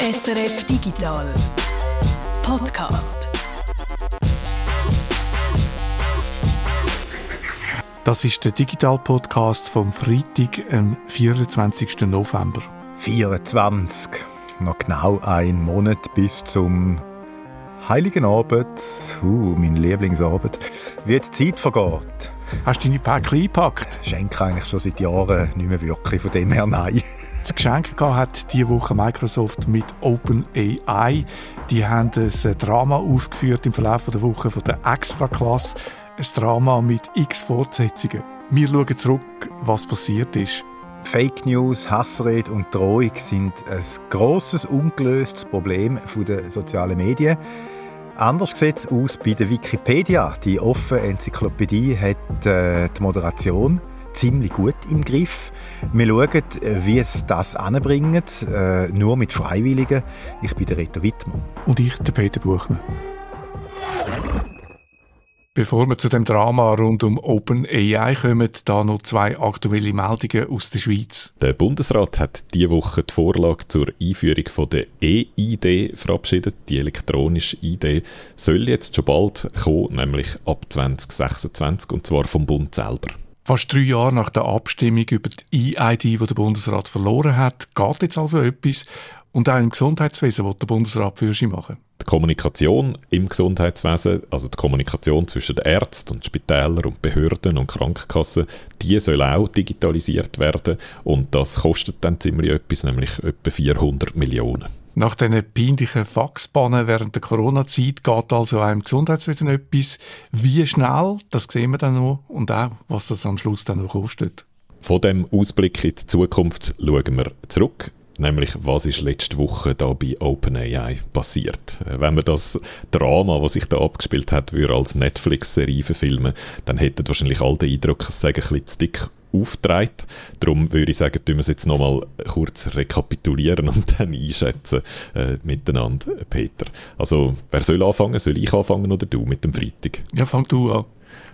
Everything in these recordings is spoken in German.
SRF Digital Podcast. Das ist der Digital-Podcast vom Freitag, am 24. November. 24. Noch genau ein Monat bis zum Heiligen Abend. Uh, mein Lieblingsabend. Wie die Zeit vergeht. Hast du deine Päckchen eingepackt? Schenke eigentlich schon seit Jahren nicht mehr wirklich, von dem her nein. Das Geschenk hat diese Woche Microsoft mit OpenAI. Die haben ein Drama aufgeführt im Verlauf der Woche von der Extra-Klasse. Ein Drama mit x Fortsetzungen. Wir schauen zurück, was passiert ist. Fake News, Hassrede und Drohung sind ein grosses, ungelöstes Problem der sozialen Medien. Anders sieht es aus bei der Wikipedia. Die offene Enzyklopädie hat äh, die Moderation ziemlich gut im Griff. Wir schauen, äh, wie es das anbringt, äh, nur mit Freiwilligen. Ich bin der Reto Wittmann. Und ich, der Peter Buchmann. Bevor wir zu dem Drama rund um OpenAI kommen, da noch zwei aktuelle Meldungen aus der Schweiz. Der Bundesrat hat diese Woche die Vorlage zur Einführung von der E-ID verabschiedet. Die elektronische ID soll jetzt schon bald kommen, nämlich ab 2026 und zwar vom Bund selber. Fast drei Jahre nach der Abstimmung über die E-ID, die der Bundesrat verloren hat, geht jetzt also etwas. Und auch im Gesundheitswesen wird der Bundesrat für sie machen. Die Kommunikation im Gesundheitswesen, also die Kommunikation zwischen den Ärzten und Spitälern und Behörden und Krankenkassen, die soll auch digitalisiert werden und das kostet dann ziemlich etwas, nämlich etwa 400 Millionen. Nach diesen peinlichen Faxbannen während der Corona-Zeit geht also im Gesundheitswesen etwas. Wie schnell, das sehen wir dann noch und auch, was das am Schluss dann noch kostet. Von dem Ausblick in die Zukunft schauen wir zurück nämlich was ist letzte Woche da bei OpenAI passiert. Äh, wenn man das Drama, was sich da abgespielt hat, würde als Netflix-Serie verfilmen, dann hätten wahrscheinlich alle den Eindruck, es sei ein bisschen zu dick auftreibt. Darum würde ich sagen, tun wir es jetzt nochmal kurz rekapitulieren und dann einschätzen äh, miteinander, Peter. Also, wer soll anfangen? Soll ich anfangen oder du mit dem Freitag? Ja, fang du an.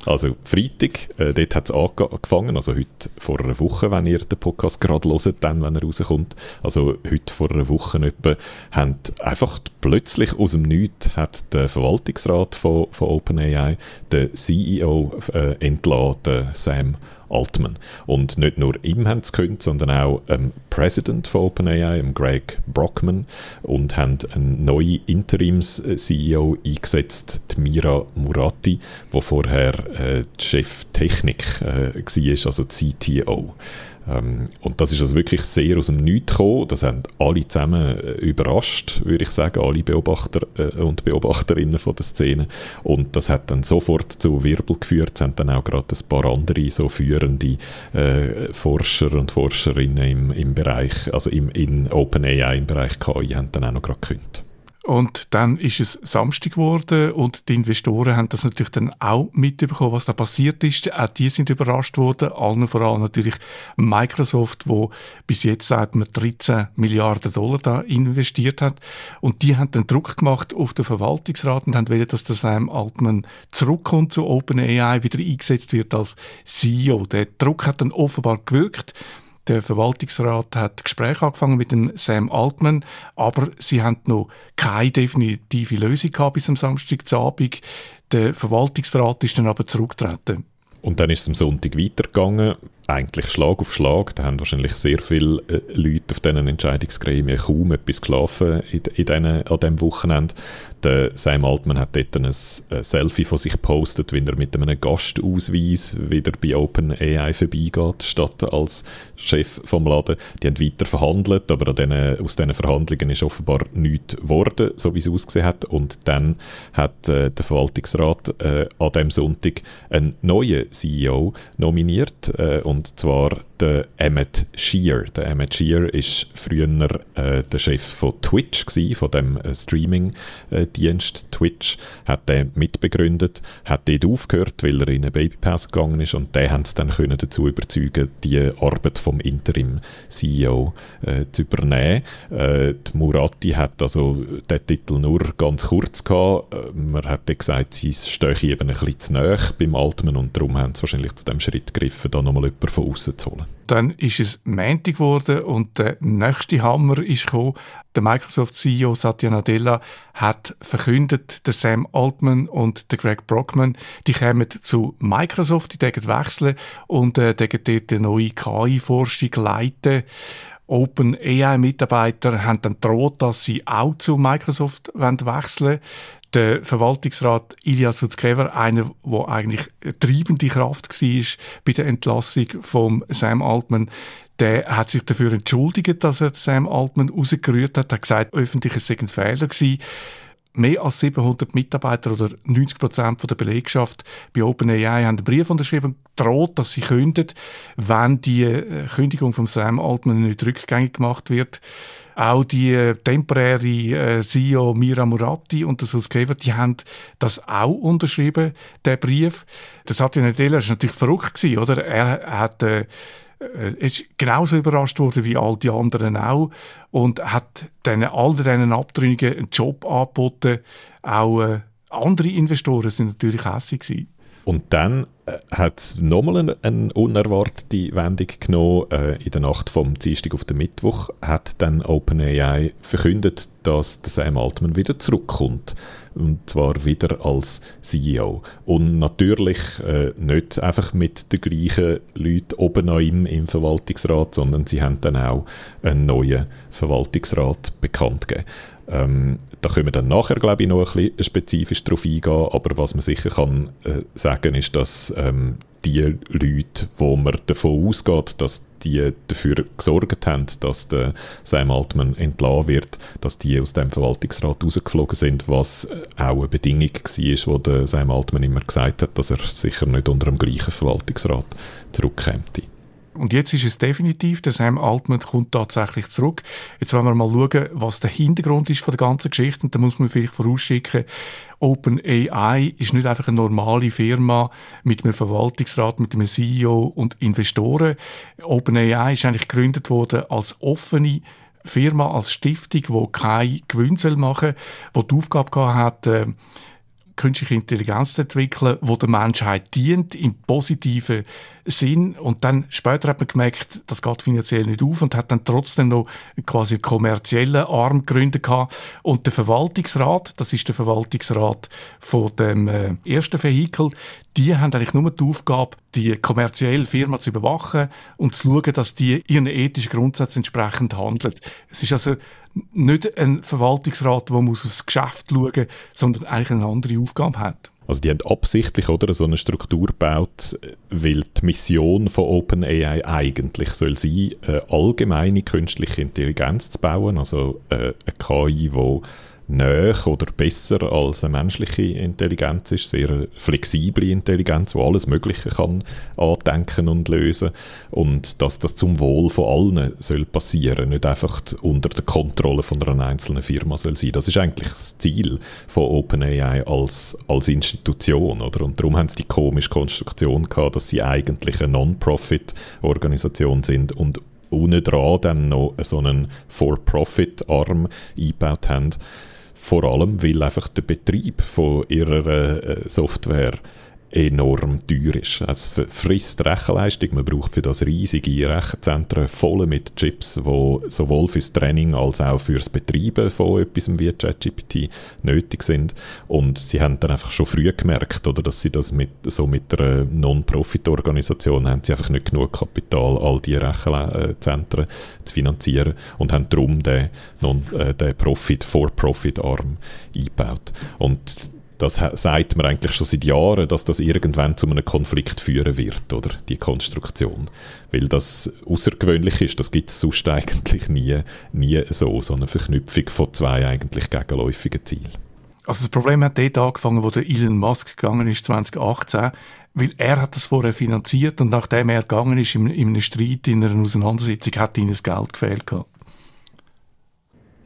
Also Freitag, äh, dort hat es angefangen, also heute vor einer Woche, wenn ihr den Podcast gerade hört, dann, wenn er rauskommt, also heute vor einer Woche etwa, haben einfach plötzlich aus dem Nichts hat der Verwaltungsrat von, von OpenAI den CEO äh, entladen, Sam Altman. Und nicht nur ihm haben sie gekündigt, sondern auch dem President von OpenAI, Greg Brockman, und haben einen neuen Interims-CEO eingesetzt, Mira Murati, wo vorher äh, Chef Technik äh, war, also CTO. Ähm, und das ist also wirklich sehr aus dem Nichts gekommen. Das haben alle zusammen äh, überrascht, würde ich sagen, alle Beobachter äh, und Beobachterinnen von der Szene. Und das hat dann sofort zu Wirbel geführt. Es haben dann auch gerade ein paar andere so führende äh, Forscher und Forscherinnen im, im Bereich, also im, in OpenAI im Bereich KI, haben dann auch noch gerade gekündigt. Und dann ist es Samstag geworden und die Investoren haben das natürlich dann auch mitbekommen, was da passiert ist. Auch die sind überrascht worden, allen voran natürlich Microsoft, wo bis jetzt seit man 13 Milliarden Dollar da investiert hat. Und die haben dann Druck gemacht auf den Verwaltungsrat und haben wollen, dass der Sam Altman zurückkommt zu OpenAI, wieder eingesetzt wird als CEO. Der Druck hat dann offenbar gewirkt. Der Verwaltungsrat hat Gespräche angefangen mit dem Sam Altman, aber sie haben noch keine definitive Lösung gehabt bis am Samstagabend. Der Verwaltungsrat ist dann aber zurückgetreten. Und dann ist es am Sonntag weitergegangen, eigentlich Schlag auf Schlag. Da haben wahrscheinlich sehr viele äh, Leute auf diesen Entscheidungsgremien kaum etwas geschlafen in, in denen, an diesem Wochenende. Der Sam Altman hat dort ein, ein Selfie von sich gepostet, wie er mit einem Gastausweis wieder bei OpenAI vorbeigeht, statt als Chef vom Laden. Die haben weiter verhandelt, aber an denen, aus diesen Verhandlungen ist offenbar nichts geworden, so wie es ausgesehen hat. Und dann hat äh, der Verwaltungsrat äh, an diesem Sonntag einen neuen CEO nominiert äh, und zwar der Emmett Shear. Der Emmett Shear ist früher äh, der Chef von Twitch gewesen, von dem äh, Streaming-Dienst Twitch, hat den mitbegründet, hat dort aufgehört, weil er in eine Babypass gegangen ist und der hat es dann können dazu überzeugen, die Arbeit vom Interim-CEO äh, zu übernehmen. Äh, die Murati hat also den Titel nur ganz kurz gehabt. Äh, man hat gesagt, sie stehe eben ein bisschen zu nahe beim Altman und darum haben sie wahrscheinlich zu dem Schritt gegriffen, da nochmal jemanden von außen zu holen. Dann ist es Montag geworden und der nächste Hammer ist gekommen. Der Microsoft-CEO Satya Nadella hat verkündet, der Sam Altman und der Greg Brockman, die kommen zu Microsoft, die dürfen wechseln und äh, dort die neue KI-Forschung leiten. Open AI-Mitarbeiter haben dann droht, dass sie auch zu Microsoft wechseln wollen der Verwaltungsrat Ilya Sutskever, einer, der eigentlich eine treibende Kraft war bei der Entlassung von Sam Altman, der hat sich dafür entschuldigt, dass er Sam Altman rausgerührt hat. Er hat gesagt, öffentlich es sei ein Fehler gewesen. Mehr als 700 Mitarbeiter oder 90 Prozent der Belegschaft bei OpenAI haben einen Brief unterschrieben, droht, dass sie kündigen, wenn die äh, Kündigung von Sam Altman nicht rückgängig gemacht wird. Auch die äh, temporäre äh, CEO Mira Murati und der Suskever, die haben das auch unterschrieben, der Brief. Das hat ja Nadella ist natürlich verrückt gewesen, oder? Er hat äh, ist genauso überrascht worden wie all die anderen auch und hat dann all diesen Abtrünnigen einen Job angeboten. Auch äh, andere Investoren sind natürlich hässlich. Und dann äh, hat es nochmal eine, eine, unerwartete Wendung genommen. Äh, in der Nacht vom Dienstag auf den Mittwoch hat dann OpenAI verkündet, dass Sam Altman wieder zurückkommt. Und zwar wieder als CEO. Und natürlich äh, nicht einfach mit den gleichen Leuten oben an ihm im Verwaltungsrat, sondern sie haben dann auch einen neuen Verwaltungsrat bekannt gegeben. Ähm, da können wir dann nachher, glaube ich, noch ein bisschen spezifisch darauf eingehen, aber was man sicher kann äh, sagen, ist, dass ähm, die Leute, wo man davon ausgeht, dass die dafür gesorgt haben, dass der Sam Altman entlassen wird, dass die aus dem Verwaltungsrat rausgeflogen sind, was auch eine Bedingung war, wo der Sam Altman immer gesagt hat, dass er sicher nicht unter dem gleichen Verwaltungsrat zurückkäme. Und jetzt ist es definitiv, der Sam Altman kommt tatsächlich zurück. Jetzt wollen wir mal schauen, was der Hintergrund ist von der ganzen Geschichte. Und da muss man vielleicht vorausschicken, OpenAI ist nicht einfach eine normale Firma mit einem Verwaltungsrat, mit einem CEO und Investoren. OpenAI ist eigentlich gegründet worden als offene Firma, als Stiftung, die kein Gewinn machen soll, die die Aufgabe hat, äh, künstliche Intelligenz zu entwickeln, wo der Menschheit dient, im positiven Sinn. Und dann später hat man gemerkt, das geht finanziell nicht auf und hat dann trotzdem noch quasi einen kommerziellen Arm gegründet gehabt. Und der Verwaltungsrat, das ist der Verwaltungsrat von dem äh, ersten Vehikel, die haben eigentlich nur die Aufgabe, die kommerzielle Firma zu überwachen und zu schauen, dass die ihren ethischen Grundsätzen entsprechend handelt. Es ist also nicht ein Verwaltungsrat, der aufs Geschäft schauen muss, sondern eigentlich eine andere Aufgabe hat. Also die haben absichtlich oder, so eine Struktur gebaut, weil die Mission von OpenAI eigentlich soll sein, eine allgemeine künstliche Intelligenz zu bauen, also äh, eine KI, die näher oder besser als eine menschliche Intelligenz ist, sehr flexible Intelligenz, die alles Mögliche kann andenken und lösen und dass das zum Wohl von allen soll passieren, nicht einfach unter der Kontrolle von einer einzelnen Firma soll sein. Das ist eigentlich das Ziel von OpenAI als, als Institution, oder? Und darum haben sie die komische Konstruktion gehabt, dass sie eigentlich eine Non-Profit-Organisation sind und ohne dran dann noch so einen For-Profit-Arm eingebaut haben, vor allem, weil einfach der Betrieb von ihrer äh, Software enorm teuer ist. Es frisst Rechenleistung, man braucht für das riesige Rechenzentren voll mit Chips, die sowohl fürs Training als auch fürs Betreiben von etwas wie ChatGPT nötig sind. Und sie haben dann einfach schon früh gemerkt, oder, dass sie das mit, so mit einer Non-Profit-Organisation haben sie einfach nicht genug Kapital, all diese Rechenzentren zu finanzieren und haben darum den, äh, den Profit-for-Profit-Arm eingebaut. Und das sagt man eigentlich schon seit Jahren, dass das irgendwann zu einem Konflikt führen wird, oder? Die Konstruktion. Weil das außergewöhnlich ist, das gibt es sonst eigentlich nie, nie so, so eine Verknüpfung von zwei eigentlich gegenläufigen Zielen. Also das Problem hat dort angefangen, wo der Elon Musk gegangen ist, 2018, weil er hat das vorher finanziert und nachdem er gegangen ist, in, in einem Streit, in einer Auseinandersetzung, hat ihm das Geld gefehlt gehabt.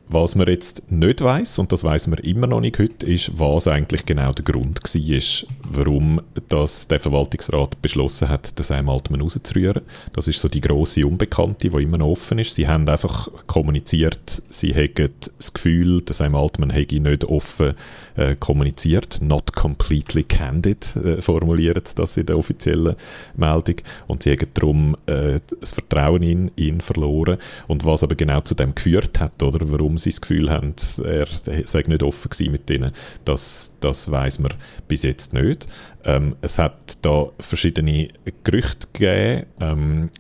Was man jetzt nicht weiß und das weiß man immer noch nicht heute, ist, was eigentlich genau der Grund war, warum das der Verwaltungsrat beschlossen hat, den Sam Altman rauszurühren. Das ist so die große Unbekannte, die immer noch offen ist. Sie haben einfach kommuniziert, sie hätten das Gefühl, der Sam Altman hätte nicht offen äh, kommuniziert, not completely candid, äh, formulieren sie das in der offiziellen Meldung. Und sie haben darum äh, das Vertrauen in ihn verloren. Und was aber genau zu dem geführt hat, oder warum sie das Gefühl haben, er sei nicht offen gewesen mit ihnen, das, das weiß man bis jetzt nicht. Ähm, es hat da verschiedene Gerüchte gegeben. Ähm,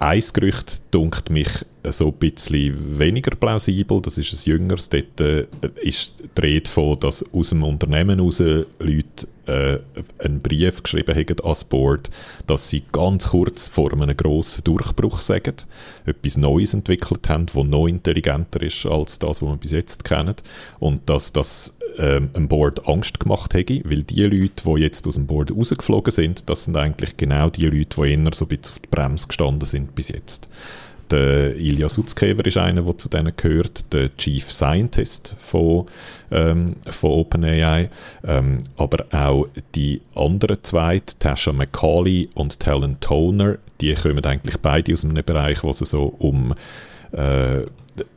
ein Gerücht dunkt mich so ein bisschen weniger plausibel. Das ist ein jüngeres. Dort äh, ist die Rede von, dass aus dem Unternehmen heraus Leute äh, einen Brief geschrieben haben ans Board, dass sie ganz kurz vor einem grossen Durchbruch sagen, etwas Neues entwickelt haben, das noch intelligenter ist als das, was wir bis jetzt kennen. Und dass das ähm, Board Angst gemacht hätte, weil die Leute, die jetzt aus dem Board rausgeflogen sind, das sind eigentlich genau die Leute, die eher so ein bisschen auf die Bremse gestanden sind bis jetzt. Der Ilya Sutzkever ist einer, der zu denen gehört, der Chief Scientist von, ähm, von OpenAI, ähm, aber auch die anderen zwei, Tasha McCauley und Talon Toner, die kommen eigentlich beide aus einem Bereich, wo es so um äh,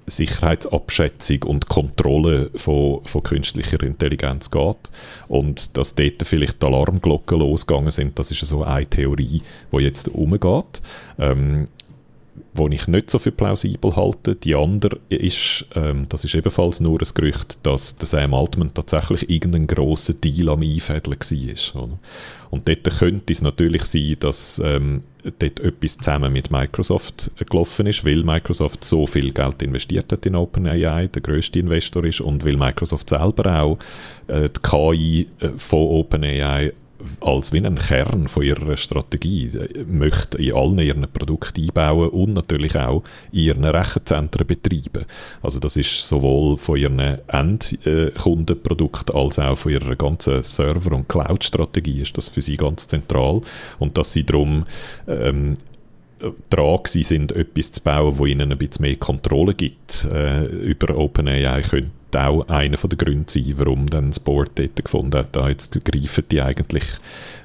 Sicherheitsabschätzung und Kontrolle von, von künstlicher Intelligenz geht. Und dass dort vielleicht die Alarmglocken losgegangen sind, das ist so eine Theorie, die jetzt umgeht. Ähm, wo ich nicht so für plausibel halte. Die andere ist, ähm, das ist ebenfalls nur ein Gerücht, dass der Sam Altman tatsächlich irgendeinen grossen Deal am Einfädeln war. Und dort könnte es natürlich sein, dass ähm, dort etwas zusammen mit Microsoft gelaufen ist, weil Microsoft so viel Geld investiert hat in OpenAI, der größte Investor ist, und weil Microsoft selber auch äh, die KI äh, von OpenAI als wie ein Kern von ihrer Strategie möchte in allen ihren Produkten einbauen und natürlich auch in ihren Rechenzentren betreiben. Also das ist sowohl von ihren Endkundenprodukten als auch von ihrer ganzen Server- und Cloud-Strategie ist das für sie ganz zentral und dass sie darum ähm, dran sind, etwas zu bauen, wo ihnen ein bisschen mehr Kontrolle gibt äh, über OpenAI, könnte auch einer der Gründe sein, warum dann das Board dort gefunden hat, da jetzt greifen die eigentlich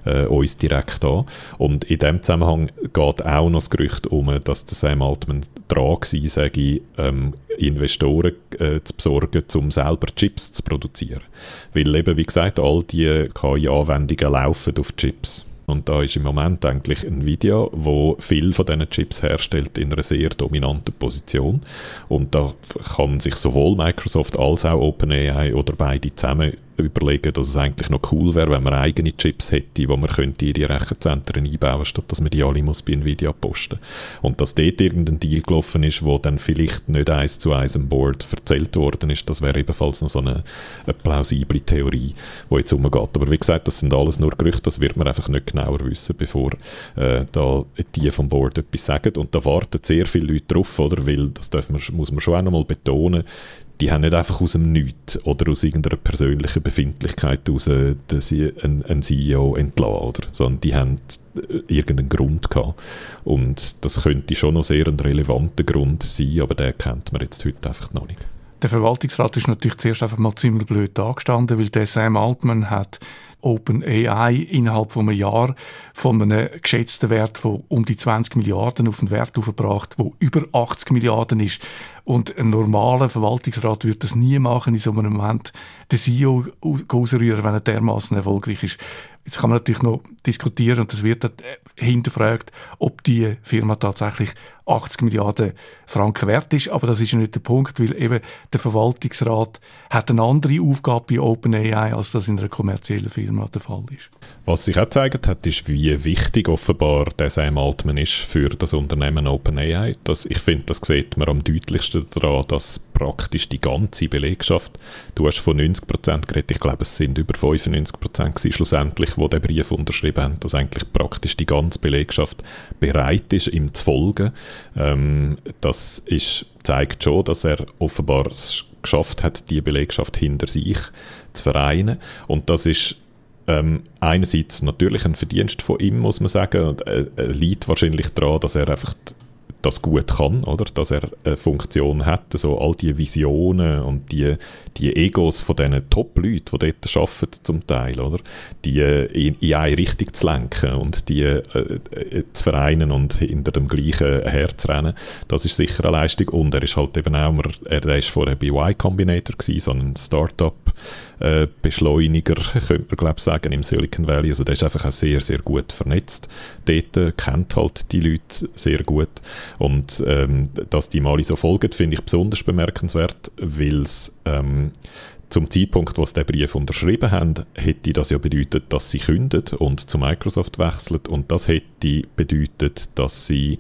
äh, uns direkt an. Und in dem Zusammenhang geht auch noch das Gerücht um, dass der Sam Altman dran sage ich, ähm, Investoren äh, zu besorgen, um selber Chips zu produzieren. Weil eben, wie gesagt, all die KI-Anwendungen laufen auf Chips. Und da ist im Moment eigentlich Nvidia, wo viel von diesen Chips herstellt, in einer sehr dominanten Position. Und da kann sich sowohl Microsoft als auch OpenAI oder beide zusammen überlegen, dass es eigentlich noch cool wäre, wenn man eigene Chips hätte, wo man könnte in die Rechenzentren einbauen, statt dass man die alle muss bei Nvidia posten. Und dass dort irgendein Deal gelaufen ist, wo dann vielleicht nicht eins zu eins am Board erzählt worden ist, das wäre ebenfalls noch so eine, eine plausible Theorie, die jetzt umgeht. Aber wie gesagt, das sind alles nur Gerüchte, das wird man einfach nicht genauer wissen, bevor äh, da die vom Board etwas sagen. Und da warten sehr viele Leute drauf, oder? Weil, das darf man, muss man schon auch nochmal betonen, die haben nicht einfach aus dem Nichts oder aus irgendeiner persönlichen Befindlichkeit heraus äh, einen, CEO entlassen, oder? sondern die haben äh, irgendeinen Grund gehabt. Und das könnte schon noch sehr ein relevanter Grund sein, aber den kennt man jetzt heute einfach noch nicht. Der Verwaltungsrat ist natürlich zuerst einfach mal ziemlich blöd angestanden, weil der Sam Altman hat OpenAI innerhalb von einem Jahr von einem geschätzten Wert von um die 20 Milliarden auf einen Wert aufgebracht, wo über 80 Milliarden ist. Und ein normaler Verwaltungsrat würde das nie machen, in so einem Moment den CEO ausrühren, wenn er dermaßen erfolgreich ist. Jetzt kann man natürlich noch diskutieren und es wird äh, hinterfragt, ob die Firma tatsächlich 80 Milliarden Franken wert ist. Aber das ist ja nicht der Punkt, weil eben der Verwaltungsrat hat eine andere Aufgabe bei OpenAI, als das in einer kommerziellen Firma der Fall ist. Was sich auch gezeigt hat, ist, wie wichtig offenbar der Sam Altman ist für das Unternehmen OpenAI. Das, ich finde, das sieht man am deutlichsten daran, dass praktisch die ganze Belegschaft, du hast von 90% geredet, ich glaube, es sind über 95% schlussendlich, die den Brief unterschrieben haben, dass eigentlich praktisch die ganze Belegschaft bereit ist, ihm zu folgen. Ähm, das ist, zeigt schon, dass er offenbar es geschafft hat, die Belegschaft hinter sich zu vereinen. Und das ist ähm, einerseits natürlich ein Verdienst von ihm, muss man sagen, und äh, liegt wahrscheinlich daran, dass er einfach das gut kann, oder? Dass er eine Funktion hat, so all die Visionen und die, die Egos von diesen Top-Leuten, die dort arbeiten zum Teil, oder? Die in, in eine Richtung zu lenken und die äh, äh, zu vereinen und hinter dem gleichen Herz rennen. Das ist sicher eine Leistung und er ist halt eben auch, er, er ist vorher bei Y Combinator gewesen, so ein Startup äh, Beschleuniger, könnte man glaube sagen, im Silicon Valley. Also der ist einfach auch sehr, sehr gut vernetzt. Dort äh, kennt halt die Leute sehr gut. Und ähm, dass die mal so folgen, finde ich besonders bemerkenswert, weil es ähm, zum Zeitpunkt, wo sie den Brief unterschrieben haben, hätte das ja bedeutet, dass sie kündet und zu Microsoft wechseln und das hätte bedeutet, dass sie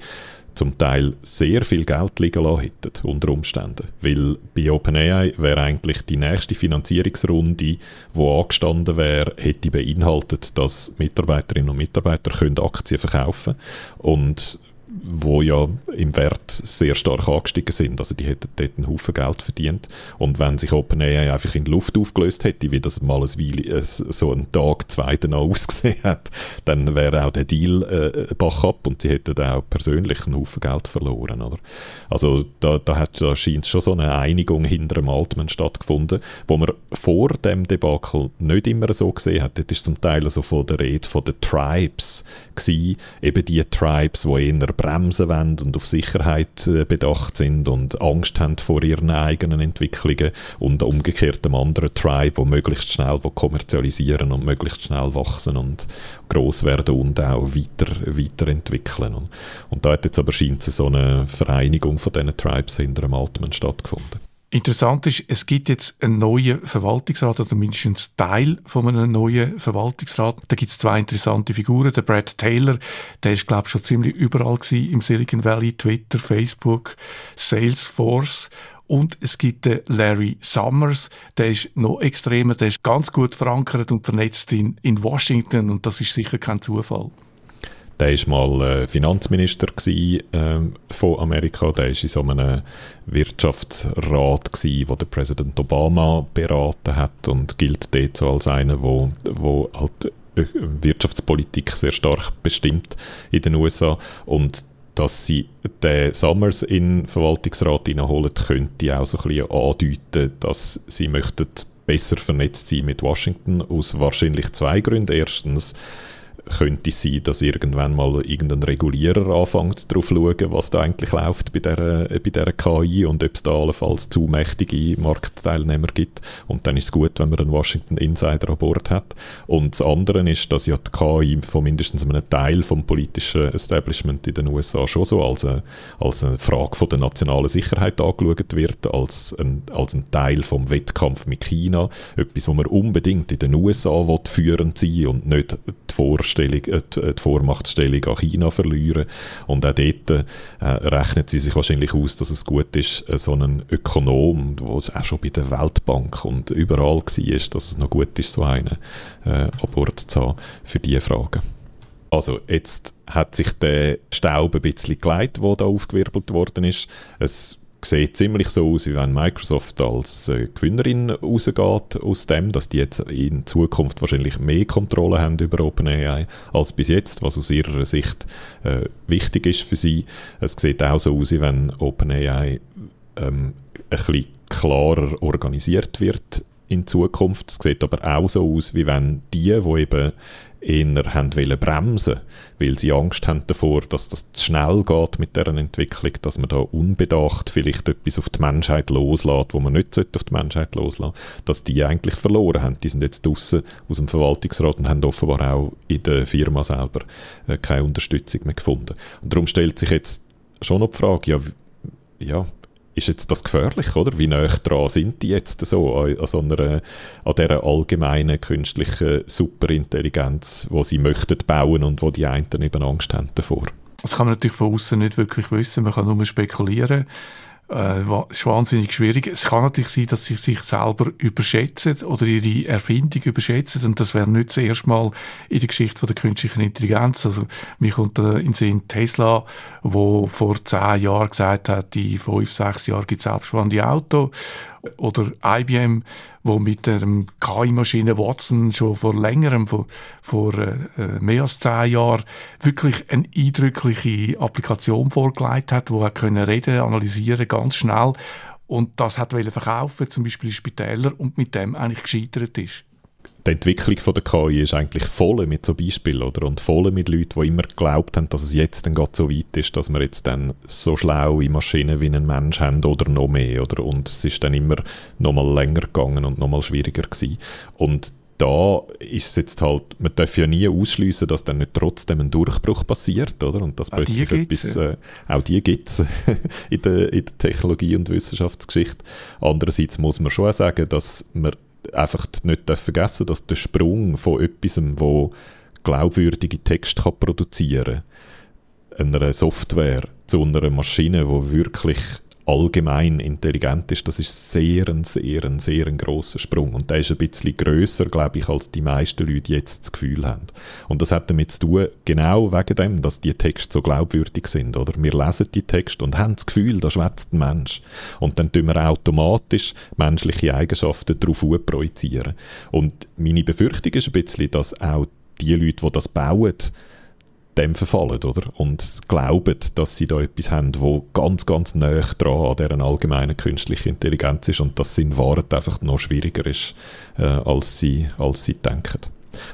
zum Teil sehr viel Geld liegen lassen hätten, unter Umständen. Weil bei OpenAI wäre eigentlich die nächste Finanzierungsrunde, die angestanden wäre, hätte beinhaltet, dass Mitarbeiterinnen und Mitarbeiter können Aktien verkaufen können. Und wo ja im Wert sehr stark angestiegen sind. Also die hätten dort einen Haufen Geld verdient. Und wenn sich OpenAI einfach in die Luft aufgelöst hätte, wie das mal ein Weile, so einen Tag, zwei danach ausgesehen hat, dann wäre auch der Deal äh, bach ab und sie hätten auch persönlich einen Haufen Geld verloren. Oder? Also da, da, hat, da scheint schon so eine Einigung hinter dem Altman stattgefunden, wo man vor dem Debakel nicht immer so gesehen hat. Das ist zum Teil also von der Rede von den Tribes gewesen, eben die Tribes, die eher bremsen wollen und auf Sicherheit äh, bedacht sind und Angst haben vor ihren eigenen Entwicklungen und umgekehrt dem anderen Tribe, wo möglichst schnell kommerzialisieren und möglichst schnell wachsen und groß werden und auch weiter, weiterentwickeln. Und, und da hat jetzt aber scheint so eine Vereinigung von diesen Tribes hinter dem Altman stattgefunden. Interessant ist, es gibt jetzt einen neuen Verwaltungsrat oder mindestens Teil von einem neuen Verwaltungsrat. Da gibt es zwei interessante Figuren. Der Brad Taylor, der ist glaube ich schon ziemlich überall gewesen, im Silicon Valley, Twitter, Facebook, Salesforce. Und es gibt den Larry Summers, der ist noch extremer, der ist ganz gut verankert und vernetzt in, in Washington und das ist sicher kein Zufall. Der war mal äh, Finanzminister gewesen, äh, von Amerika. Der war in so einem Wirtschaftsrat, gewesen, wo der Präsident Obama beraten hat und gilt dort so als einer, wo, wo halt äh, Wirtschaftspolitik sehr stark bestimmt in den USA. Und dass sie den Summers in den Verwaltungsrat hineinholen, könnte auch so ein bisschen andeuten, dass sie möchten besser vernetzt sein mit Washington, aus wahrscheinlich zwei Gründen. Erstens, könnte sein, dass irgendwann mal irgendein Regulierer anfängt, darauf zu schauen, was da eigentlich läuft bei dieser, bei dieser KI und ob es da allenfalls zu mächtige Marktteilnehmer gibt. Und dann ist es gut, wenn man einen Washington Insider an Bord hat. Und das andere ist, dass ja die KI von mindestens einem Teil vom politischen Establishment in den USA schon so als eine, als eine Frage von der nationalen Sicherheit angeschaut wird, als ein, als ein Teil vom Wettkampf mit China. Etwas, wo man unbedingt in den USA führend sein und nicht die Vorstellung, äh, die, Vormachtstellung an China verlieren. Und auch dort äh, rechnet sie sich wahrscheinlich aus, dass es gut ist, äh, so einen Ökonom, der auch schon bei der Weltbank und überall war, dass es noch gut ist, so einen äh, an Bord zu haben für diese Fragen. Also jetzt hat sich der Staub ein bisschen geleitet, der da aufgewirbelt worden ist. Es sieht ziemlich so aus, wie wenn Microsoft als äh, Gewinnerin rausgeht aus dem, dass die jetzt in Zukunft wahrscheinlich mehr Kontrolle haben über OpenAI als bis jetzt, was aus ihrer Sicht äh, wichtig ist für sie. Es sieht auch so aus, wie wenn OpenAI ähm, ein bisschen klarer organisiert wird in Zukunft. Es sieht aber auch so aus, wie wenn die, die eben eher haben wollen bremsen weil sie Angst haben davor, dass das zu schnell geht mit deren Entwicklung, dass man da unbedacht vielleicht etwas auf die Menschheit loslässt, wo man nicht auf die Menschheit loslassen dass die eigentlich verloren haben. Die sind jetzt draußen aus dem Verwaltungsrat und haben offenbar auch in der Firma selber äh, keine Unterstützung mehr gefunden. Und darum stellt sich jetzt schon noch die Frage, ja, ja ist jetzt das gefährlich, oder? Wie nah dran sind die jetzt so an, so einer, an dieser allgemeinen künstlichen Superintelligenz, die sie möchten bauen und wo die einen eben Angst haben davor? Das kann man natürlich von außen nicht wirklich wissen, man kann nur spekulieren äh, ist wahnsinnig schwierig. Es kann natürlich sein, dass sie sich selber überschätzen oder ihre Erfindung überschätzen und das wäre nicht das erste Mal in der Geschichte der künstlichen Intelligenz. Also mir kommt äh, in Sinn Tesla, wo vor zehn Jahren gesagt hat, in fünf, sechs Jahren gibt es selbstfahrende Auto Oder IBM, wo mit der KI-Maschine Watson schon vor längerem, vor, vor äh, mehr als zehn Jahren, wirklich eine eindrückliche Applikation vorgelegt hat, wo er können reden, analysieren, ganz schnell. Und das hat verkaufen, zum Beispiel Spitäler, und mit dem eigentlich gescheitert ist die Entwicklung von der KI ist eigentlich voll mit so Beispielen, oder? Und voll mit Leuten, die immer geglaubt haben, dass es jetzt dann gerade so weit ist, dass wir jetzt dann so schlaue Maschinen wie ein Mensch haben oder noch mehr, oder? Und es ist dann immer noch mal länger gegangen und noch mal schwieriger gewesen. Und da ist es jetzt halt, man darf ja nie ausschließen, dass dann nicht trotzdem ein Durchbruch passiert, oder? Und dass plötzlich etwas, äh, auch die gibt es in, der, in der Technologie- und Wissenschaftsgeschichte. Andererseits muss man schon sagen, dass man einfach nicht vergessen dass der Sprung von etwas, wo glaubwürdige Texte kann produzieren kann, einer Software zu einer Maschine, die wirklich allgemein intelligent ist, das ist sehr, ein, sehr, ein, sehr ein grosser Sprung. Und der ist ein bisschen grösser, glaube ich, als die meisten Leute jetzt das Gefühl haben. Und das hat damit zu tun, genau wegen dem, dass die Texte so glaubwürdig sind, oder? Wir lesen die Texte und haben das Gefühl, da schwätzt ein Mensch. Und dann tun wir automatisch menschliche Eigenschaften darauf projizieren. Und meine Befürchtung ist ein bisschen, dass auch die Leute, die das bauen, dem verfallen, oder? Und glauben, dass sie da etwas haben, wo ganz, ganz nah dran an deren allgemeinen künstlichen Intelligenz ist und dass es in Wahrheit einfach noch schwieriger ist, äh, als, sie, als sie denken.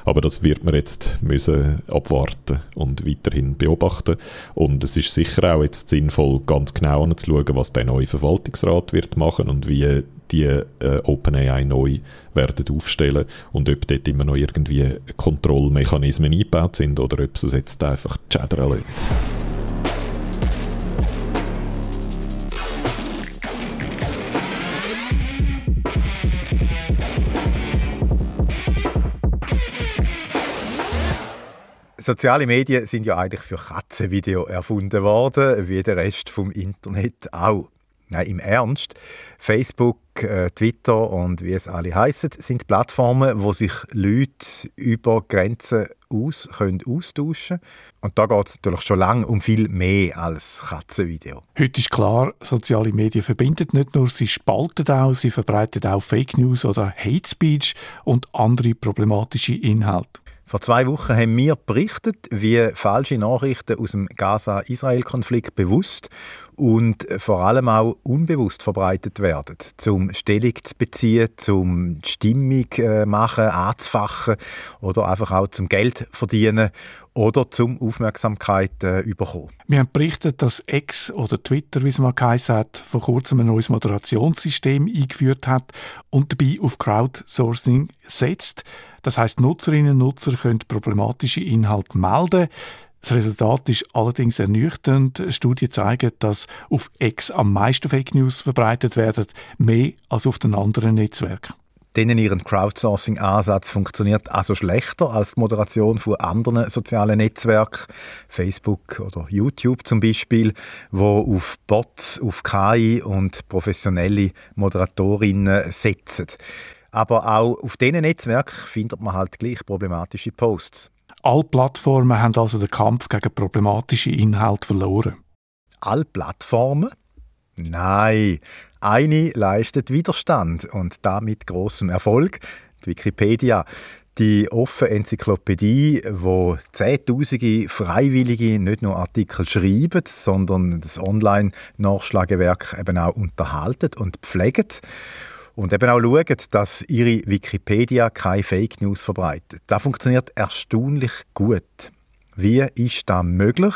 Aber das wird man jetzt müssen abwarten und weiterhin beobachten. Und es ist sicher auch jetzt sinnvoll, ganz genau anzuschauen, was der neue Verwaltungsrat wird machen und wie die äh, OpenAI neu werden aufstellen und ob dort immer noch irgendwie Kontrollmechanismen eingebaut sind oder ob es jetzt einfach chattern lässt. Soziale Medien sind ja eigentlich für Katzenvideo erfunden worden, wie der Rest vom Internet auch. Nein, im Ernst. Facebook, äh, Twitter und wie es alle heißen, sind Plattformen, wo sich Leute über Grenzen aus können austauschen Und da geht es natürlich schon lange um viel mehr als Katzenvideo. Heute ist klar, soziale Medien verbinden nicht nur, sie spalten auch, sie verbreiten auch Fake News oder Hate Speech und andere problematische Inhalte. Vor zwei Wochen haben wir berichtet, wie falsche Nachrichten aus dem Gaza-Israel-Konflikt bewusst und vor allem auch unbewusst verbreitet werden, zum Stellung zu beziehen, zum Stimmung äh, machen, anzufachen oder einfach auch zum Geld verdienen oder zum Aufmerksamkeit äh, bekommen. Wir haben berichtet, dass X oder Twitter, wie es mal geheißen hat, vor kurzem ein neues Moderationssystem eingeführt hat und dabei auf Crowdsourcing setzt. Das heißt, Nutzerinnen und Nutzer können problematische Inhalte melden. Das Resultat ist allerdings ernüchternd. Studien zeigen, dass auf X am meisten Fake News verbreitet werden, mehr als auf den anderen Netzwerken. Denen ihren Crowdsourcing-Ansatz funktioniert also schlechter als die Moderation von anderen sozialen Netzwerken, Facebook oder YouTube zum Beispiel, wo auf Bots, auf KI und professionelle Moderatorinnen setzen. Aber auch auf diesen Netzwerken findet man halt gleich problematische Posts. Alle Plattformen haben also den Kampf gegen problematische Inhalte verloren. Alle Plattformen? Nein, eine leistet Widerstand und damit großem Erfolg. Die Wikipedia, die offene Enzyklopädie, wo Zehntausende Freiwillige nicht nur Artikel schreiben, sondern das Online-Nachschlagewerk eben auch unterhalten und pflegen. Und eben auch schauen, dass ihre Wikipedia keine Fake News verbreitet. Das funktioniert erstaunlich gut. Wie ist das möglich?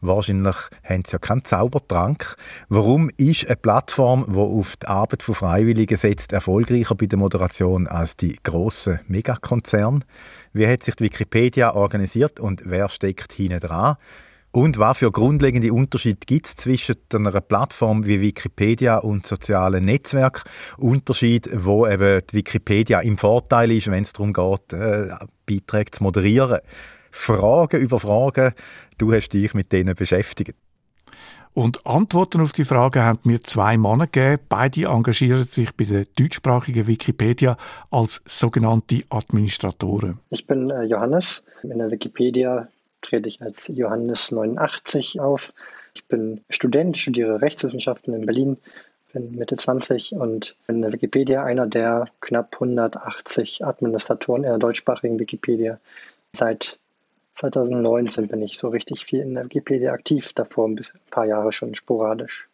Wahrscheinlich haben sie ja keinen Zaubertrank. Warum ist eine Plattform, die auf die Arbeit von Freiwilligen setzt, erfolgreicher bei der Moderation als die grossen Megakonzerne? Wie hat sich die Wikipedia organisiert und wer steckt hinten dran? Und was für grundlegende Unterschiede gibt es zwischen einer Plattform wie Wikipedia und sozialen Netzwerken? Unterschied, wo eben die Wikipedia im Vorteil ist, wenn es darum geht, äh, Beiträge zu moderieren. Fragen über Fragen, du hast dich mit denen beschäftigt. Und Antworten auf die Frage haben mir zwei Männer gegeben. Beide engagieren sich bei der deutschsprachigen Wikipedia als sogenannte Administratoren. Ich bin äh, Johannes. In der Wikipedia trete ich als Johannes 89 auf. Ich bin Student, studiere Rechtswissenschaften in Berlin, bin Mitte 20 und bin in der Wikipedia einer der knapp 180 Administratoren in der deutschsprachigen Wikipedia. Seit 2019 bin ich so richtig viel in der Wikipedia aktiv, davor ein paar Jahre schon sporadisch.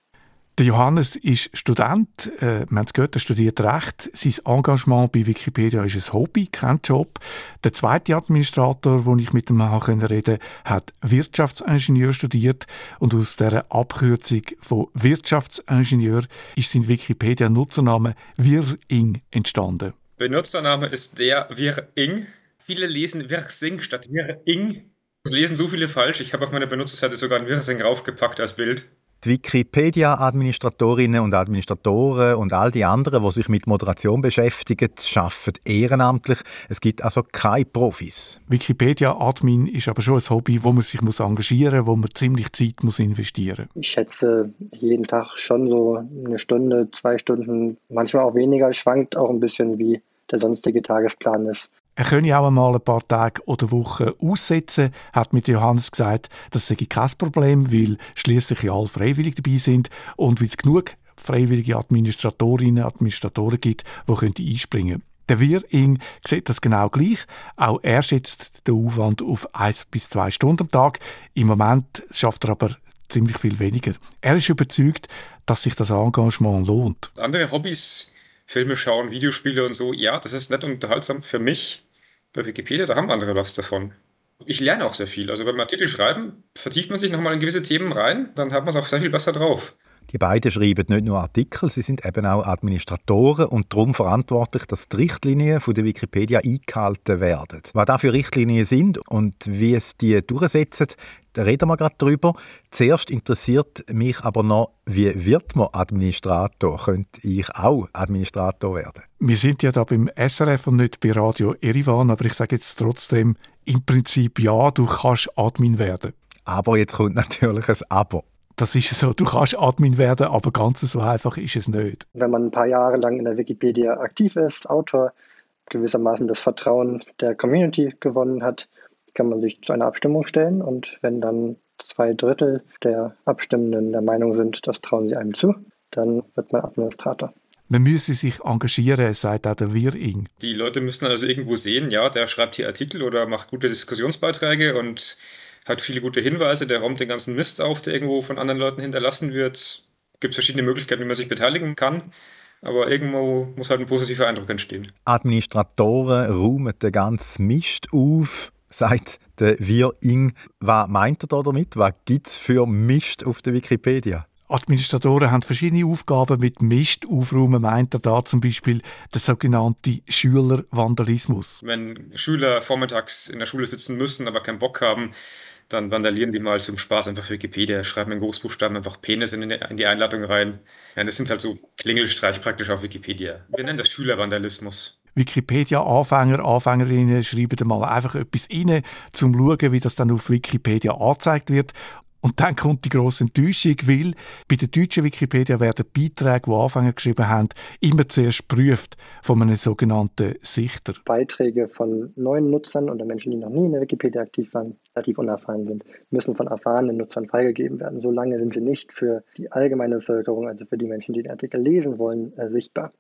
Der Johannes ist Student, äh, wir haben es gehört, er studiert Recht. Sein Engagement bei Wikipedia ist ein Hobby, kein Job. Der zweite Administrator, den ich mit ihm reden konnte, hat Wirtschaftsingenieur studiert und aus der Abkürzung von Wirtschaftsingenieur ist sein Wikipedia-Nutzername Wiring entstanden. Benutzername ist der Wiring. Viele lesen Wirsing statt Wiring. Das lesen so viele falsch. Ich habe auf meiner Benutzerseite sogar ein Wirsing raufgepackt als Bild. Die Wikipedia-Administratorinnen und Administratoren und all die anderen, die sich mit Moderation beschäftigen, arbeiten ehrenamtlich. Es gibt also keine Profis. Wikipedia-Admin ist aber schon ein Hobby, wo man sich muss engagieren muss, wo man ziemlich Zeit muss investieren muss. Ich schätze jeden Tag schon so eine Stunde, zwei Stunden, manchmal auch weniger. Schwankt auch ein bisschen, wie der sonstige Tagesplan ist. Er könne auch einmal ein paar Tage oder Wochen aussetzen, hat mit Johannes gesagt, das sei kein Problem, weil schließlich ja alle freiwillig dabei sind und weil es genug freiwillige Administratorinnen und Administratoren gibt, die einspringen können. Der Wir-Ing sieht das genau gleich. Auch er schätzt den Aufwand auf eins bis zwei Stunden am Tag. Im Moment schafft er aber ziemlich viel weniger. Er ist überzeugt, dass sich das Engagement lohnt. Andere Hobbys Filme schauen, Videospiele und so, ja, das ist nett und unterhaltsam für mich. Bei Wikipedia, da haben andere was davon. Ich lerne auch sehr viel. Also beim Artikel schreiben vertieft man sich nochmal in gewisse Themen rein, dann hat man es auch sehr viel besser drauf. Die beiden schreiben nicht nur Artikel, sie sind eben auch Administratoren und darum verantwortlich, dass die Richtlinien von der Wikipedia eingehalten werden. Was da für Richtlinien sind und wie es die durchsetzen, da reden wir gerade drüber. Zuerst interessiert mich aber noch, wie wird man Administrator? Könnte ich auch Administrator werden? Wir sind ja da beim SRF und nicht bei Radio Erivan, aber ich sage jetzt trotzdem im Prinzip ja, du kannst Admin werden. Aber jetzt kommt natürlich ein Aber das ist so, du kannst Admin werden, aber ganz so einfach ist es nicht. Wenn man ein paar Jahre lang in der Wikipedia aktiv ist, Autor, gewissermaßen das Vertrauen der Community gewonnen hat, kann man sich zu einer Abstimmung stellen und wenn dann zwei Drittel der Abstimmenden der Meinung sind, das trauen sie einem zu, dann wird man Administrator. Man müsse sich engagieren, sagt auch der Wir-Ing. Die Leute müssen also irgendwo sehen, ja, der schreibt hier Artikel oder macht gute Diskussionsbeiträge und hat viele gute Hinweise, der räumt den ganzen Mist auf, der irgendwo von anderen Leuten hinterlassen wird. Es gibt verschiedene Möglichkeiten, wie man sich beteiligen kann. Aber irgendwo muss halt ein positiver Eindruck entstehen. Administratoren räumen den ganzen Mist auf, sagt der Wir-Ing. Was meint er da damit? Was gibt es für Mist auf der Wikipedia? Administratoren haben verschiedene Aufgaben mit Mist aufräumen, meint er da zum Beispiel der sogenannte Schülervandalismus. Wenn Schüler vormittags in der Schule sitzen müssen, aber keinen Bock haben, dann vandalieren die mal zum Spaß einfach Wikipedia, schreiben in Großbuchstaben einfach Penis in, in die Einladung rein. Ja, das sind halt so Klingelstreich praktisch auf Wikipedia. Wir nennen das Schülervandalismus. Wikipedia-Anfänger, Anfängerinnen schreiben mal einfach etwas rein, um zu schauen, wie das dann auf Wikipedia angezeigt wird. Und dann kommt die grosse Enttäuschung, weil bei der deutschen Wikipedia werden Beiträge, die Anfänger geschrieben haben, immer zuerst geprüft von einem sogenannten Sichter. Beiträge von neuen Nutzern oder Menschen, die noch nie in der Wikipedia aktiv waren, relativ unerfahren sind, müssen von erfahrenen Nutzern freigegeben werden. Solange sind sie nicht für die allgemeine Bevölkerung, also für die Menschen, die den Artikel lesen wollen, äh, sichtbar.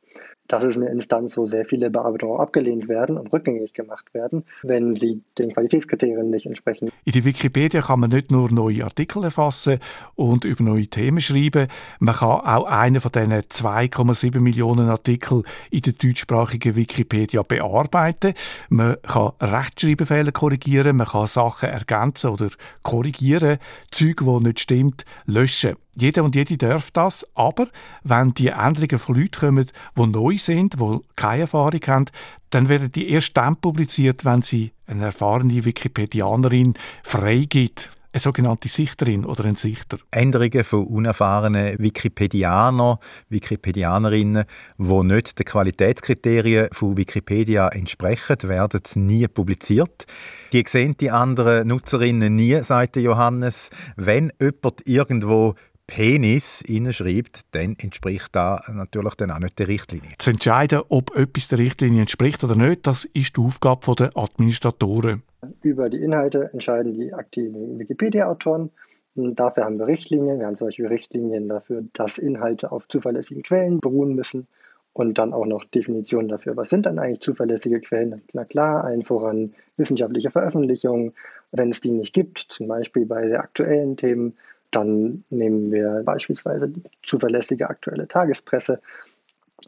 Das ist eine Instanz, wo sehr viele Bearbeitungen abgelehnt werden und rückgängig gemacht werden, wenn sie den Qualitätskriterien nicht entsprechen. In der Wikipedia kann man nicht nur neue Artikel erfassen und über neue Themen schreiben, man kann auch einen von diesen 2,7 Millionen Artikeln in der deutschsprachigen Wikipedia bearbeiten. Man kann Rechtschreibfehler korrigieren, man kann Sachen ergänzen oder korrigieren, Zeug, die nicht stimmt, löschen. Jeder und jede darf das, aber wenn die Änderungen von Leuten kommen, die neu sind, die keine Erfahrung haben, dann werden die erst dann publiziert, wenn sie eine erfahrene Wikipedianerin freigibt eine sogenannte Sichterin oder ein Sichter. Änderungen von unerfahrenen Wikipedianern, Wikipedianerinnen, die nicht den Qualitätskriterien von Wikipedia entsprechen, werden nie publiziert. Die sehen die anderen Nutzerinnen nie, sagt Johannes. Wenn jemand irgendwo Penis hineinschreibt, dann entspricht da natürlich dann auch nicht der Richtlinie. Zu entscheiden, ob etwas der Richtlinie entspricht oder nicht, das ist die Aufgabe der Administratoren. Über die Inhalte entscheiden die aktiven Wikipedia-Autoren Dafür haben wir Richtlinien. Wir haben zum Beispiel Richtlinien dafür, dass Inhalte auf zuverlässigen Quellen beruhen müssen und dann auch noch Definitionen dafür, was sind dann eigentlich zuverlässige Quellen. Na klar, allen voran wissenschaftliche Veröffentlichungen. Wenn es die nicht gibt, zum Beispiel bei aktuellen Themen, dann nehmen wir beispielsweise die zuverlässige aktuelle Tagespresse,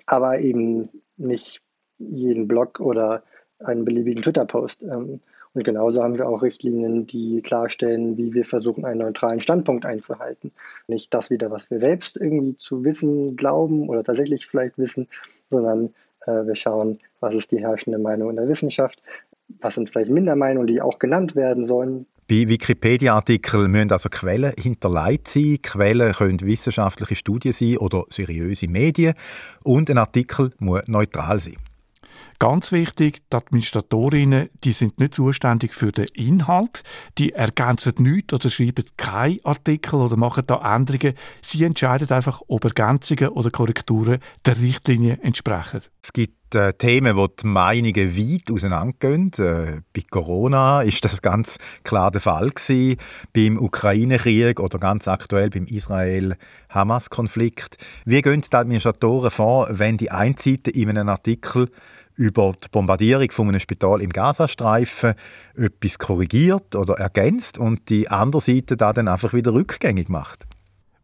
aber eben nicht jeden Blog oder einen beliebigen Twitter-Post. Ähm, und genauso haben wir auch Richtlinien, die klarstellen, wie wir versuchen, einen neutralen Standpunkt einzuhalten. Nicht das wieder, was wir selbst irgendwie zu wissen glauben oder tatsächlich vielleicht wissen, sondern äh, wir schauen, was ist die herrschende Meinung in der Wissenschaft, was sind vielleicht Mindermeinungen, die auch genannt werden sollen. Bei Wikipedia-Artikeln müssen also Quellen hinterlegt sein. Quellen können wissenschaftliche Studien sein oder seriöse Medien. Und ein Artikel muss neutral sein. Ganz wichtig, die Administratorinnen, die sind nicht zuständig für den Inhalt, die ergänzen nichts oder schreiben keinen Artikel oder machen da Änderungen. Sie entscheiden einfach, ob Ergänzungen oder Korrekturen der Richtlinie entsprechen. Es gibt äh, Themen, wo die Meinungen weit auseinandergehen. Äh, bei Corona ist das ganz klar der Fall gewesen. Beim Ukraine-Krieg oder ganz aktuell beim Israel-Hamas-Konflikt. Wie gehen die Administratoren vor, wenn die eine Seite in einem Artikel über die Bombardierung von einem Spital im Gazastreifen etwas korrigiert oder ergänzt und die andere Seite da dann einfach wieder rückgängig macht.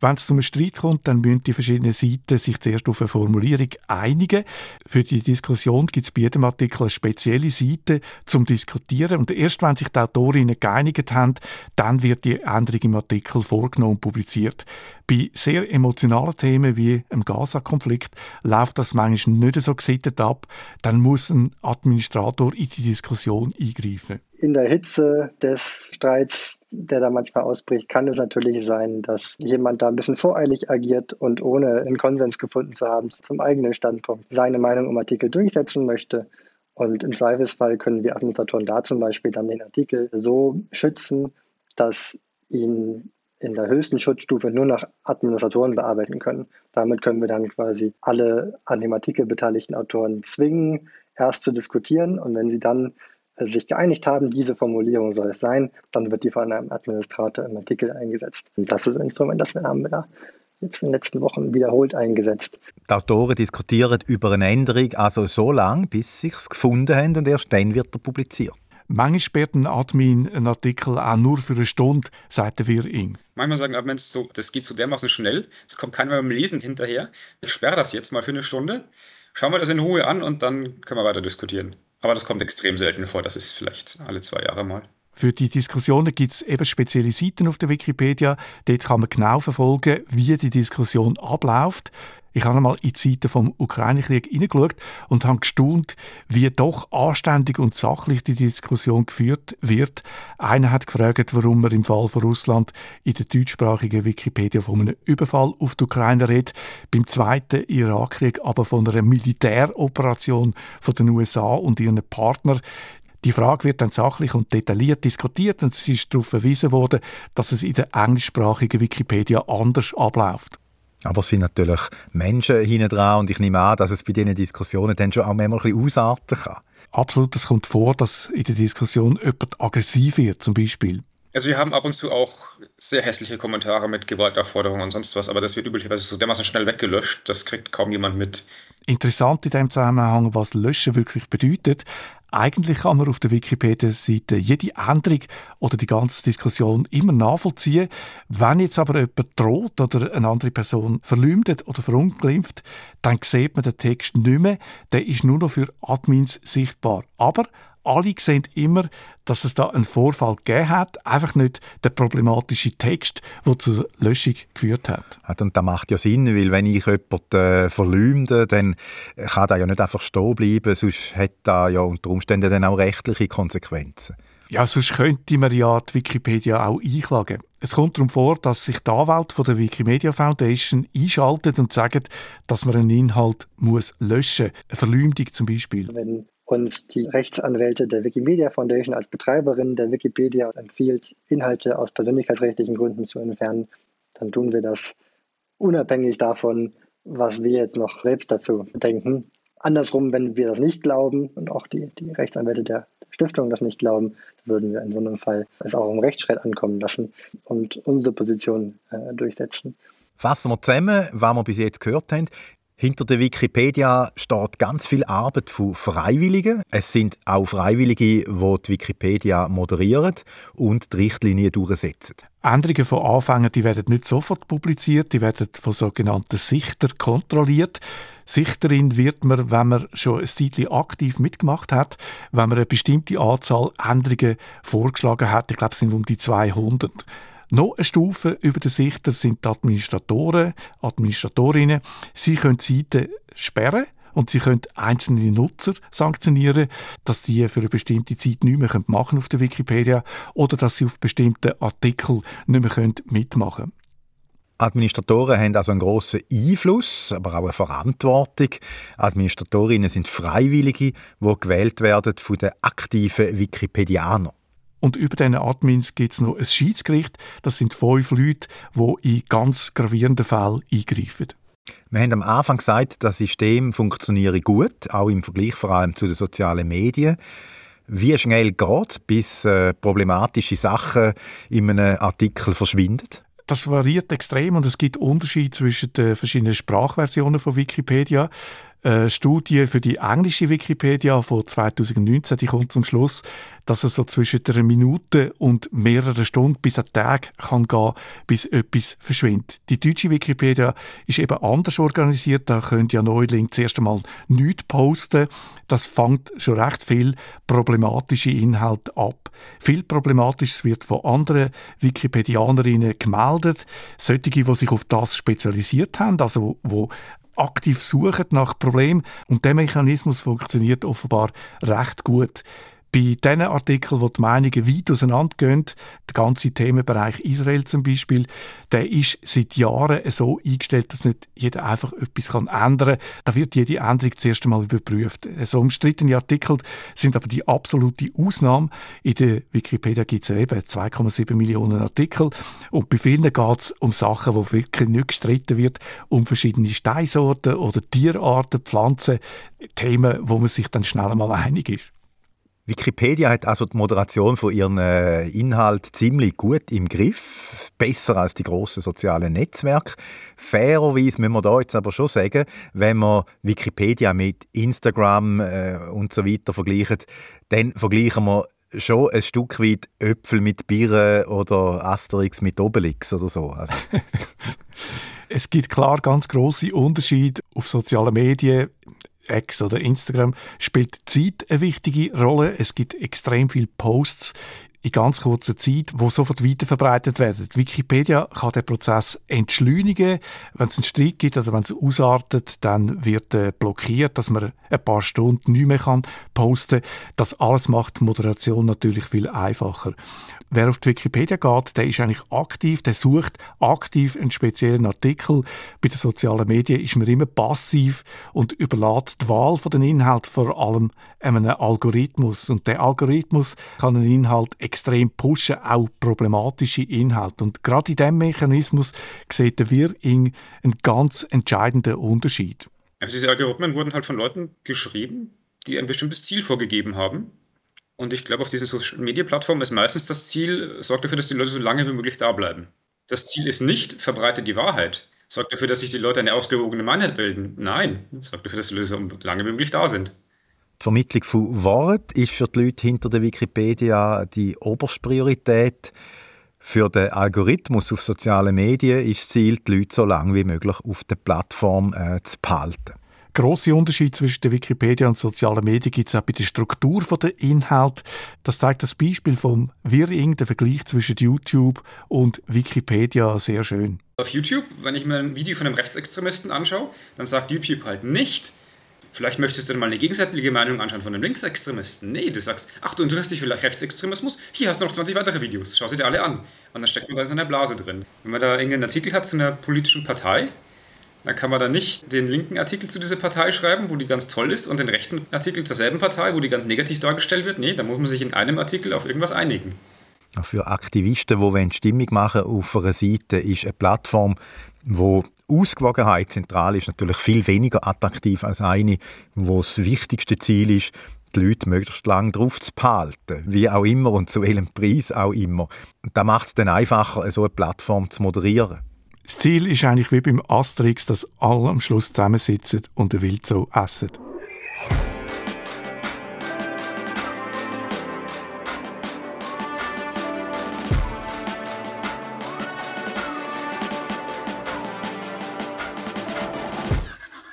Wenn es zum Streit kommt, dann müssen die verschiedenen Seiten sich zuerst auf eine Formulierung einigen. Für die Diskussion gibt es bei jedem Artikel eine spezielle Seite zum Diskutieren. Und erst wenn sich die Autorinnen geeinigt haben, dann wird die Änderung im Artikel vorgenommen und publiziert. Bei sehr emotionalen Themen wie im Gaza-Konflikt läuft das manchmal nicht so gesittet ab. Dann muss ein Administrator in die Diskussion eingreifen in der Hitze des Streits, der da manchmal ausbricht, kann es natürlich sein, dass jemand da ein bisschen voreilig agiert und ohne einen Konsens gefunden zu haben zum eigenen Standpunkt seine Meinung um Artikel durchsetzen möchte. Und im Zweifelsfall können wir Administratoren da zum Beispiel dann den Artikel so schützen, dass ihn in der höchsten Schutzstufe nur noch Administratoren bearbeiten können. Damit können wir dann quasi alle an dem Artikel beteiligten Autoren zwingen, erst zu diskutieren und wenn sie dann sich geeinigt haben, diese Formulierung soll es sein, dann wird die von einem Administrator im Artikel eingesetzt. Und das ist ein Instrument, das wir haben wir da jetzt in den letzten Wochen wiederholt eingesetzt. Die Autoren diskutieren über eine Änderung also so lange, bis sie es gefunden haben und erst dann wird er publiziert. Manchmal sperrt ein Admin einen Artikel auch nur für eine Stunde, sagt der Wiring. Manchmal sagen Admins so, das geht so dermaßen schnell, es kommt keiner beim Lesen hinterher. Ich sperre das jetzt mal für eine Stunde, schauen wir das in Ruhe an und dann können wir weiter diskutieren. Aber das kommt extrem selten vor. Das ist vielleicht alle zwei Jahre mal. Für die Diskussionen gibt es eben spezielle Seiten auf der Wikipedia. Dort kann man genau verfolgen, wie die Diskussion abläuft. Ich habe einmal in Zeiten vom Ukraine-Krieg hineingeschaut und habe gestaunt, wie doch anständig und sachlich die Diskussion geführt wird. Einer hat gefragt, warum man im Fall von Russland in der deutschsprachigen Wikipedia von einem Überfall auf die Ukraine redet, beim zweiten Irakkrieg aber von einer Militäroperation von den USA und ihren Partnern. Die Frage wird dann sachlich und detailliert diskutiert und es ist darauf verwiesen worden, dass es in der englischsprachigen Wikipedia anders abläuft. Aber es sind natürlich Menschen hinten dran und ich nehme an, dass es bei diesen Diskussionen dann schon auch manchmal ein bisschen ausarten kann. Absolut, es kommt vor, dass in der Diskussion jemand aggressiv wird, zum Beispiel. Also wir haben ab und zu auch sehr hässliche Kommentare mit Gewaltaufforderungen und sonst was, aber das wird üblicherweise so dermaßen schnell weggelöscht, das kriegt kaum jemand mit. Interessant in dem Zusammenhang, was Löschen wirklich bedeutet. Eigentlich kann man auf der Wikipedia-Seite jede Änderung oder die ganze Diskussion immer nachvollziehen. Wenn jetzt aber jemand droht oder eine andere Person verleumdet oder verunglimpft, dann sieht man den Text nicht mehr. Der ist nur noch für Admins sichtbar. Aber alle sehen immer, dass es da einen Vorfall gegeben hat, einfach nicht der problematische Text, der zur Löschung geführt hat. Und das macht ja Sinn, weil wenn ich jemanden äh, verleumde, dann kann das ja nicht einfach stehen bleiben, sonst hat das ja unter Umständen dann auch rechtliche Konsequenzen. Ja, sonst könnte man ja die Wikipedia auch einklagen. Es kommt darum vor, dass sich die Anwälte von der Wikimedia Foundation einschaltet und sagen, dass man einen Inhalt muss löschen muss. Eine Verleumdung zum Beispiel. Wenn uns die Rechtsanwälte der Wikimedia Foundation als Betreiberin der Wikipedia empfiehlt, Inhalte aus persönlichkeitsrechtlichen Gründen zu entfernen, dann tun wir das unabhängig davon, was wir jetzt noch selbst dazu denken. Andersrum, wenn wir das nicht glauben und auch die, die Rechtsanwälte der Stiftung das nicht glauben, würden wir in so einem Fall es auch im Rechtsstreit ankommen lassen und unsere Position äh, durchsetzen. Fassen wir zusammen, was wir bis jetzt gehört haben. Hinter der Wikipedia steht ganz viel Arbeit von Freiwilligen. Es sind auch Freiwillige, die die Wikipedia moderieren und die Richtlinien durchsetzen. Änderungen von Anfängen die werden nicht sofort publiziert, die werden von sogenannten Sichtern kontrolliert. Sichterin wird man, wenn man schon ein Zeitchen aktiv mitgemacht hat, wenn man eine bestimmte Anzahl Änderungen vorgeschlagen hat. Ich glaube, es sind um die 200. Noch eine Stufe über den Sichter sind die Administratoren, Administratorinnen. Sie können Seiten sperren und sie können einzelne Nutzer sanktionieren, dass die für eine bestimmte Zeit nicht mehr machen auf der Wikipedia oder dass sie auf bestimmte Artikel nicht mehr mitmachen können. Administratoren haben also einen grossen Einfluss, aber auch eine Verantwortung. Administratorinnen sind Freiwillige, die gewählt werden von den aktiven Wikipedianern. Und über diesen Admins gibt es noch ein Schiedsgericht. Das sind fünf Leute, die in ganz gravierenden Fällen eingreifen. Wir haben am Anfang gesagt, das System funktioniere gut, auch im Vergleich vor allem zu den sozialen Medien. Wie schnell geht es, bis äh, problematische Sachen in einem Artikel verschwinden? Das variiert extrem und es gibt Unterschiede zwischen den verschiedenen Sprachversionen von Wikipedia. Eine Studie für die englische Wikipedia von 2019 die kommt zum Schluss, dass es so zwischen einer Minute und mehreren Stunden bis einen Tag kann gehen, bis etwas verschwindet. Die deutsche Wikipedia ist eben anders organisiert. Da könnt ja Neuling zuerst einmal nichts posten. Das fängt schon recht viel problematische Inhalte ab. Viel Problematisches wird von anderen Wikipedianerinnen gemeldet. Solche, die sich auf das spezialisiert haben, also wo aktiv suchen nach Problemen. Und der Mechanismus funktioniert offenbar recht gut bei diesen Artikeln, wo die Meinungen weit auseinandergehen, der ganze Themenbereich Israel zum Beispiel, der ist seit Jahren so eingestellt, dass nicht jeder einfach etwas kann ändern kann. Da wird jede Änderung zuerst einmal überprüft. So umstrittene Artikel sind aber die absolute Ausnahme. In der Wikipedia gibt es eben 2,7 Millionen Artikel und bei vielen geht es um Sachen, wo wirklich nicht gestritten wird, um verschiedene Steinsorten oder Tierarten, Pflanzen, Themen, wo man sich dann schnell einmal einig ist. Wikipedia hat also die Moderation von ihren äh, Inhalt ziemlich gut im Griff, besser als die großen sozialen Netzwerke. Fairerweise müssen wir da jetzt aber schon sagen, wenn man Wikipedia mit Instagram äh, und so weiter vergleicht, dann vergleichen wir schon ein Stück weit Äpfel mit Birnen oder Asterix mit Obelix oder so. Also. es gibt klar ganz große Unterschiede auf sozialen Medien. X oder Instagram spielt Zeit eine wichtige Rolle. Es gibt extrem viele Posts in ganz kurzer Zeit, wo sofort weiterverbreitet werden. Wikipedia kann den Prozess entschleunigen. Wenn es einen Streit gibt oder wenn es ausartet, dann wird äh, blockiert, dass man ein paar Stunden nicht mehr kann posten. Das alles macht die Moderation natürlich viel einfacher. Wer auf die Wikipedia geht, der ist eigentlich aktiv, der sucht aktiv einen speziellen Artikel. Bei den sozialen Medien ist man immer passiv und überlässt die Wahl von den Inhalt vor allem einem Algorithmus. Und der Algorithmus kann einen Inhalt extrem pushen, auch problematische Inhalte. Und gerade in diesem Mechanismus sieht Wirring einen ganz entscheidenden Unterschied. Also diese Algorithmen wurden halt von Leuten geschrieben, die ein bestimmtes Ziel vorgegeben haben. Und ich glaube, auf diesen Social-Media-Plattformen ist meistens das Ziel, sorgt dafür, dass die Leute so lange wie möglich da bleiben. Das Ziel ist nicht, verbreitet die Wahrheit. Sorgt dafür, dass sich die Leute eine ausgewogene Meinung bilden. Nein, sorgt dafür, dass die Leute so lange wie möglich da sind. Die Vermittlung von Wort ist für die Leute hinter der Wikipedia die oberste Priorität. Für den Algorithmus auf sozialen Medien ist das Ziel, die Leute so lange wie möglich auf der Plattform äh, zu behalten. Große Unterschiede zwischen der Wikipedia und sozialen Medien gibt es auch bei der Struktur der Inhalt. Das zeigt das Beispiel vom Wirring, der Vergleich zwischen YouTube und Wikipedia sehr schön. Auf YouTube, wenn ich mir ein Video von einem Rechtsextremisten anschaue, dann sagt YouTube halt nicht, Vielleicht möchtest du dir mal eine gegenseitige Meinung anschauen von einem Linksextremisten. Nee, du sagst, ach, du interessierst dich vielleicht Rechtsextremismus? Hier hast du noch 20 weitere Videos. Schau sie dir alle an. Und dann steckt man da in einer Blase drin. Wenn man da irgendeinen Artikel hat zu einer politischen Partei, dann kann man da nicht den linken Artikel zu dieser Partei schreiben, wo die ganz toll ist, und den rechten Artikel zur selben Partei, wo die ganz negativ dargestellt wird. Nee, da muss man sich in einem Artikel auf irgendwas einigen. Für Aktivisten, die Stimmung machen auf einer Seite, ist eine Plattform, wo Ausgewogenheit zentral ist natürlich viel weniger attraktiv als eine, wo das wichtigste Ziel ist, die Leute möglichst lange drauf zu behalten, wie auch immer und zu welchem Preis auch immer. Und da macht es dann einfacher, so eine Plattform zu moderieren. Das Ziel ist eigentlich wie beim Asterix, dass alle am Schluss zusammensitzen und der Wildsau essen.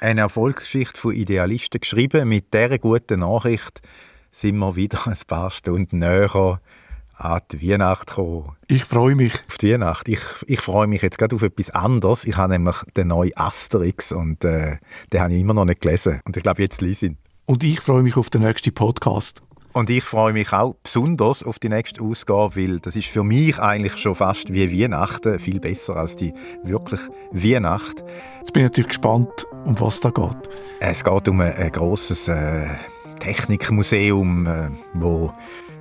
Eine Erfolgsgeschichte von Idealisten geschrieben. Mit dieser guten Nachricht sind wir wieder ein paar Stunden näher an die Weihnacht gekommen. Ich freue mich. Auf die Weihnacht. Ich, ich freue mich jetzt gerade auf etwas anderes. Ich habe nämlich den neuen Asterix und äh, den habe ich immer noch nicht gelesen. Und ich glaube, jetzt lese ihn. Und ich freue mich auf den nächsten Podcast. Und ich freue mich auch besonders auf die nächste Ausgabe, weil das ist für mich eigentlich schon fast wie Weihnachten, viel besser als die wirklich Weihnacht. Jetzt bin ich natürlich gespannt, um was da geht. Es geht um ein, ein grosses äh, Technikmuseum, äh, wo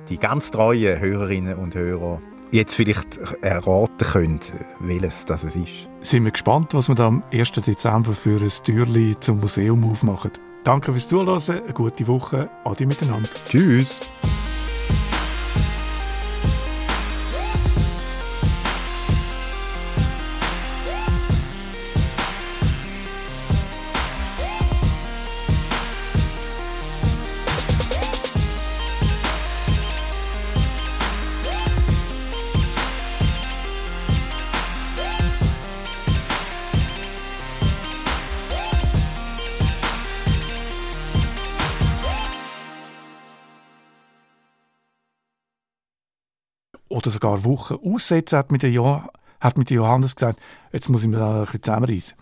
die ganz treuen Hörerinnen und Hörer jetzt vielleicht erraten können, welches das es ist. Sind wir gespannt, was wir da am 1. Dezember für ein Türchen zum Museum aufmachen. Danke fürs Zuhören, eine gute Woche, Adi miteinander. Tschüss. Oder sogar Wochen aussetzen, hat mir der, jo hat mir der Johannes gesagt, jetzt muss ich mir da ein bisschen zusammenreißen.